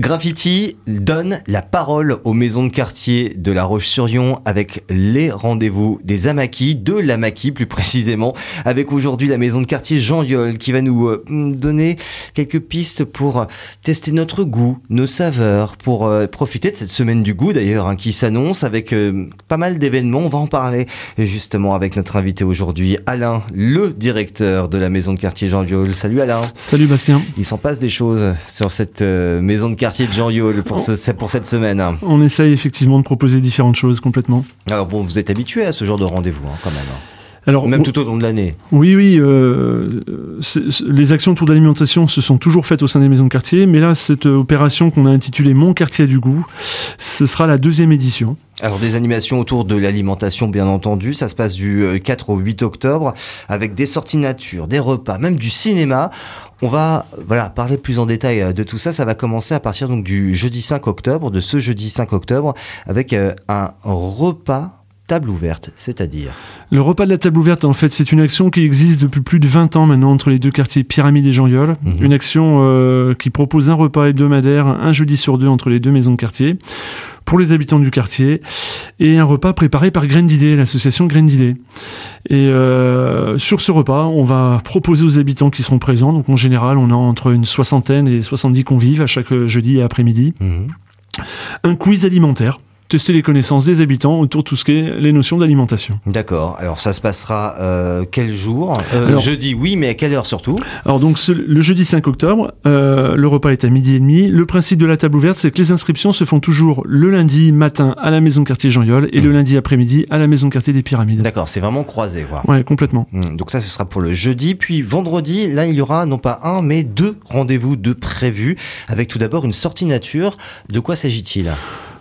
Graffiti donne la parole aux maisons de quartier de La Roche-sur-Yon avec les rendez-vous des Amakis, de l'Amaki plus précisément, avec aujourd'hui la maison de quartier Jean Yol qui va nous euh, donner quelques pistes pour tester notre goût, nos saveurs, pour euh, profiter de cette semaine du goût d'ailleurs hein, qui s'annonce avec euh, pas mal d'événements. On va en parler justement avec notre invité aujourd'hui, Alain, le directeur de la maison de quartier Jean Yol. Salut Alain. Salut Bastien. Il s'en passe des choses sur cette maison de quartier quartier de Jean Yol pour, ce, pour cette semaine. On essaye effectivement de proposer différentes choses complètement. Alors bon, vous êtes habitué à ce genre de rendez-vous hein, quand même. Hein. Alors, Même tout au long de l'année. Oui, oui. Euh, les actions autour de l'alimentation se sont toujours faites au sein des maisons de quartier, mais là, cette opération qu'on a intitulée Mon quartier du goût, ce sera la deuxième édition. Alors des animations autour de l'alimentation bien entendu, ça se passe du 4 euh, au 8 octobre avec des sorties nature, des repas, même du cinéma. On va voilà parler plus en détail euh, de tout ça. Ça va commencer à partir donc du jeudi 5 octobre, de ce jeudi 5 octobre, avec euh, un repas table ouverte, c'est-à-dire Le repas de la table ouverte, en fait, c'est une action qui existe depuis plus de 20 ans maintenant entre les deux quartiers Pyramide et jean mhm. Une action euh, qui propose un repas hebdomadaire, un jeudi sur deux entre les deux maisons de quartier, pour les habitants du quartier, et un repas préparé par Grain d'Idée, l'association Grain d'Idée. Et euh, sur ce repas, on va proposer aux habitants qui seront présents, donc en général, on a entre une soixantaine et 70 convives à chaque jeudi et après-midi, mhm. un quiz alimentaire tester les connaissances des habitants autour de tout ce qui est les notions d'alimentation. D'accord. Alors ça se passera euh, quel jour? Euh, Jeudi, oui, mais à quelle heure surtout? Alors donc le jeudi 5 octobre, euh, le repas est à midi et demi. Le principe de la table ouverte, c'est que les inscriptions se font toujours le lundi matin à la maison quartier Jean Yol et le mmh. lundi après-midi à la maison quartier des Pyramides. D'accord, c'est vraiment croisé, quoi. Ouais, complètement. Mmh. donc ça, ce sera pour le jeudi, puis vendredi, là, il y aura non pas un, mais deux rendez-vous de prévus, avec tout d'abord une sortie nature. De quoi s'agit-il?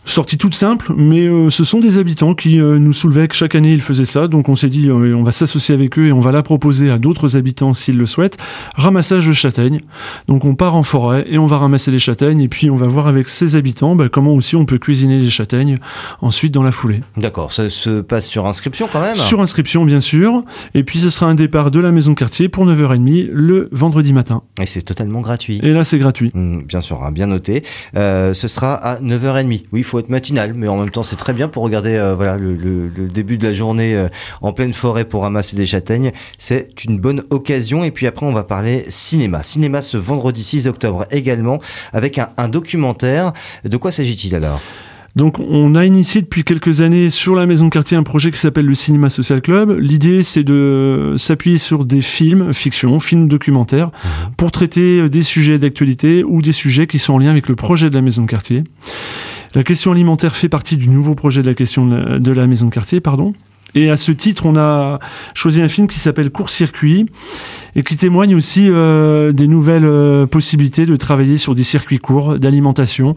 Sortie toute simple, mais euh, ce sont des habitants qui euh, nous soulevaient que chaque année ils faisaient ça, donc on s'est dit euh, on va s'associer avec eux et on va la proposer à d'autres habitants s'ils le souhaitent. Ramassage de châtaignes, donc on part en forêt et on va ramasser les châtaignes et puis on va voir avec ces habitants bah, comment aussi on peut cuisiner les châtaignes ensuite dans la foulée. D'accord, ça se passe sur inscription quand même? Sur inscription bien sûr, et puis ce sera un départ de la maison quartier pour 9h30 le vendredi matin. Et c'est totalement gratuit. Et là c'est gratuit. Mmh, bien sûr, hein, bien noté. ce sera à 9h30. Oui, il faut être matinal, mais en même temps c'est très bien pour regarder euh, voilà le, début de la journée euh, en pleine forêt pour ramasser des châtaignes. C'est une bonne occasion. Et puis après on va parler cinéma. Cinéma ce vendredi 6 octobre également avec un, documentaire. De quoi s'agit-il alors? Donc on a initié depuis quelques années sur la maison de quartier un projet qui s'appelle le Cinéma Social Club. L'idée c'est de s'appuyer sur des films, fiction, films documentaires, pour traiter des sujets d'actualité ou des sujets qui sont en lien avec le projet de la maison de quartier. La question alimentaire fait partie du nouveau projet de la question de la, maison de quartier, pardon. Et à ce titre, on a choisi un film qui s'appelle Court-circuit et qui témoigne aussi euh, des nouvelles euh, possibilités de travailler sur des circuits courts d'alimentation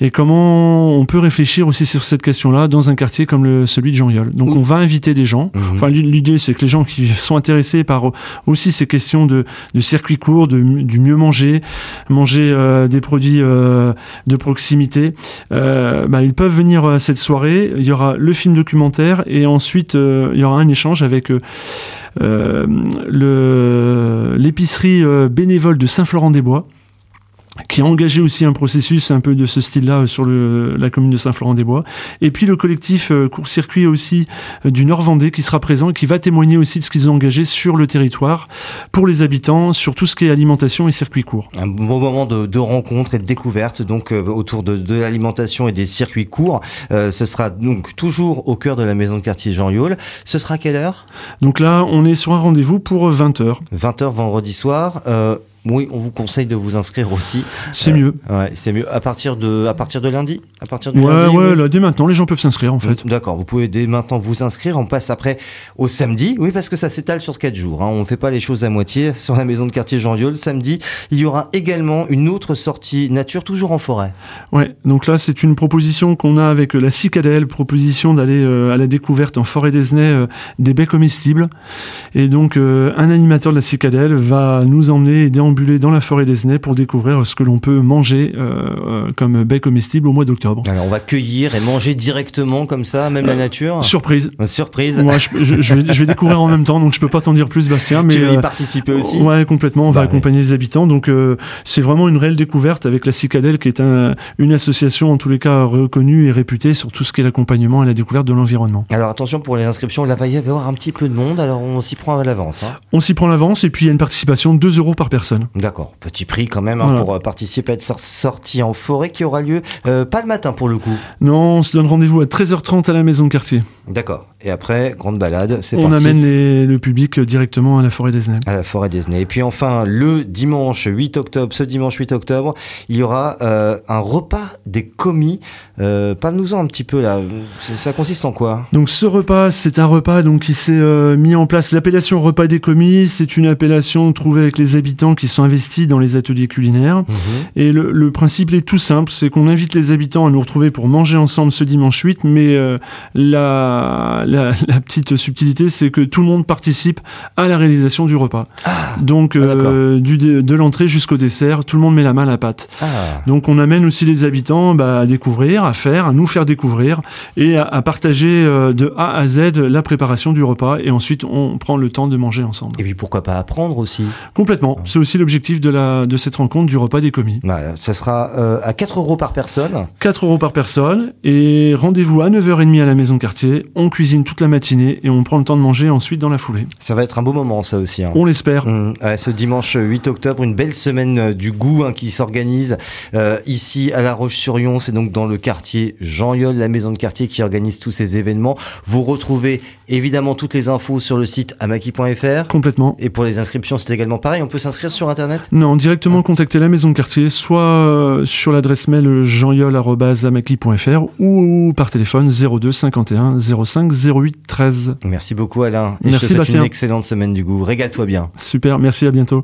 et comment on peut réfléchir aussi sur cette question-là dans un quartier comme le, celui de Jean Yol. Donc on va inviter des gens. Mhm. Enfin l'idée c'est que les gens qui sont intéressés par aussi ces questions de, de circuits courts, de, du mieux manger, manger euh, des produits de proximité, bah, ils peuvent venir à cette soirée. Il y aura le film documentaire et ensuite euh, il y aura un échange avec euh, euh, l'épicerie bénévole de Saint-Florent-des-Bois qui a engagé aussi un processus un peu de ce style-là sur le, la commune de Saint-Florent-des-Bois. Et puis le collectif euh, Court-Circuit aussi euh, du Nord-Vendée qui sera présent et qui va témoigner aussi de ce qu'ils ont engagé sur le territoire pour les habitants, sur tout ce qui est alimentation et circuits courts. Un bon moment de, de rencontre et de découverte donc euh, autour de, de l'alimentation et des circuits courts. ce sera donc toujours au cœur de la maison de quartier Jean Yol. Ce sera à quelle heure? Donc là, on est sur un rendez-vous pour 20h. 20h vendredi soir. Oui, on vous conseille de vous inscrire aussi. C'est mieux. Euh, ouais, c'est mieux. À partir de, à partir de lundi, à partir de ouais, lundi. Ouais, là, dès maintenant, les gens peuvent s'inscrire en fait. D'accord. Vous pouvez dès maintenant vous inscrire. On passe après au samedi. Oui, parce que ça s'étale sur quatre jours. Hein. On ne fait pas les choses à moitié sur la maison de quartier Jean Viol. Samedi, il y aura également une autre sortie nature, toujours en forêt. Ouais. Donc là, c'est une proposition qu'on a avec la Cicadelle, proposition d'aller euh, à la découverte en forêt des euh, des baies comestibles. Et donc, un animateur de la Cicadelle va nous emmener et déambuler dans la forêt des Nez pour découvrir ce que l'on peut manger comme baies comestibles au mois d'octobre. Alors on va cueillir et manger directement comme ça, même la nature? Surprise. Surprise. Moi, je, je, je, vais, je, vais, découvrir en même temps, donc je peux pas t'en dire plus, Bastien. Mais tu vas y participer aussi? Ouais, complètement. On va bah accompagner les habitants. Donc c'est vraiment une réelle découverte avec la Cicadelle, qui est un, une association en tous les cas reconnue et réputée sur tout ce qui est l'accompagnement et la découverte de l'environnement. Alors attention pour les inscriptions, là va y avoir un petit peu de monde, alors on s'y prend à l'avance. Hein. On s'y prend à l'avance et puis il y a une participation de 2 euros par personne. D'accord, petit prix quand même hein, pour participer à être sortie en forêt qui aura lieu euh, pas le matin pour le coup. Non, on se donne rendez-vous à 13h30 à la maison de quartier. D'accord. Et après, grande balade, c'est On amène les, le public directement à la forêt des Nez. À la forêt des Nez. Et puis enfin, le dimanche 8 octobre, ce dimanche 8 octobre, il y aura euh, un repas des commis. Euh, Parle-nous-en un petit peu là. Ça consiste en quoi? Donc ce repas, c'est un repas donc qui s'est euh, mis en place. L'appellation repas des commis, c'est une appellation trouvée avec les habitants qui sont investis dans les ateliers culinaires. Mmh. Et le, le, principe est tout simple, c'est qu'on invite les habitants à nous retrouver pour manger ensemble ce dimanche 8, mais euh, la la, la, petite subtilité, c'est que tout le monde participe à la réalisation du repas. Ah, Donc, euh, du, de l'entrée jusqu'au dessert, tout le monde met la main à la pâte. Ah. Donc, on amène aussi les habitants bah, à découvrir, à faire, à nous faire découvrir et à, à, partager euh, de A à Z la préparation du repas. Et ensuite, on prend le temps de manger ensemble. Et puis, pourquoi pas apprendre aussi Complètement. C'est aussi l'objectif de, la, de cette rencontre du repas des commis. Bah, ça sera euh, à 4 euros par personne. 4 euros par personne. Et rendez-vous à 9h30 à la maison de quartier. On cuisine toute la matinée et on prend le temps de manger ensuite dans la foulée. Ça va être un beau moment ça aussi. Hein. On l'espère. Mmh. Ouais, ce dimanche 8 octobre, une belle semaine du goût hein, qui s'organise euh, ici à La Roche-sur-Yon. C'est donc dans le quartier Jean-Yol, la maison de quartier qui organise tous ces événements. Vous retrouvez évidemment toutes les infos sur le site amaki.fr. Complètement. Et pour les inscriptions, c'est également pareil. On peut s'inscrire sur Internet? Non, directement ah. contacter la maison de quartier, soit euh, sur l'adresse mail jeanyol.amaki.fr ou par téléphone 02 51 05 08 13. Merci beaucoup Alain. Et merci je te souhaite Bastien. une excellente semaine du goût. Régale-toi bien. Super, merci, à bientôt.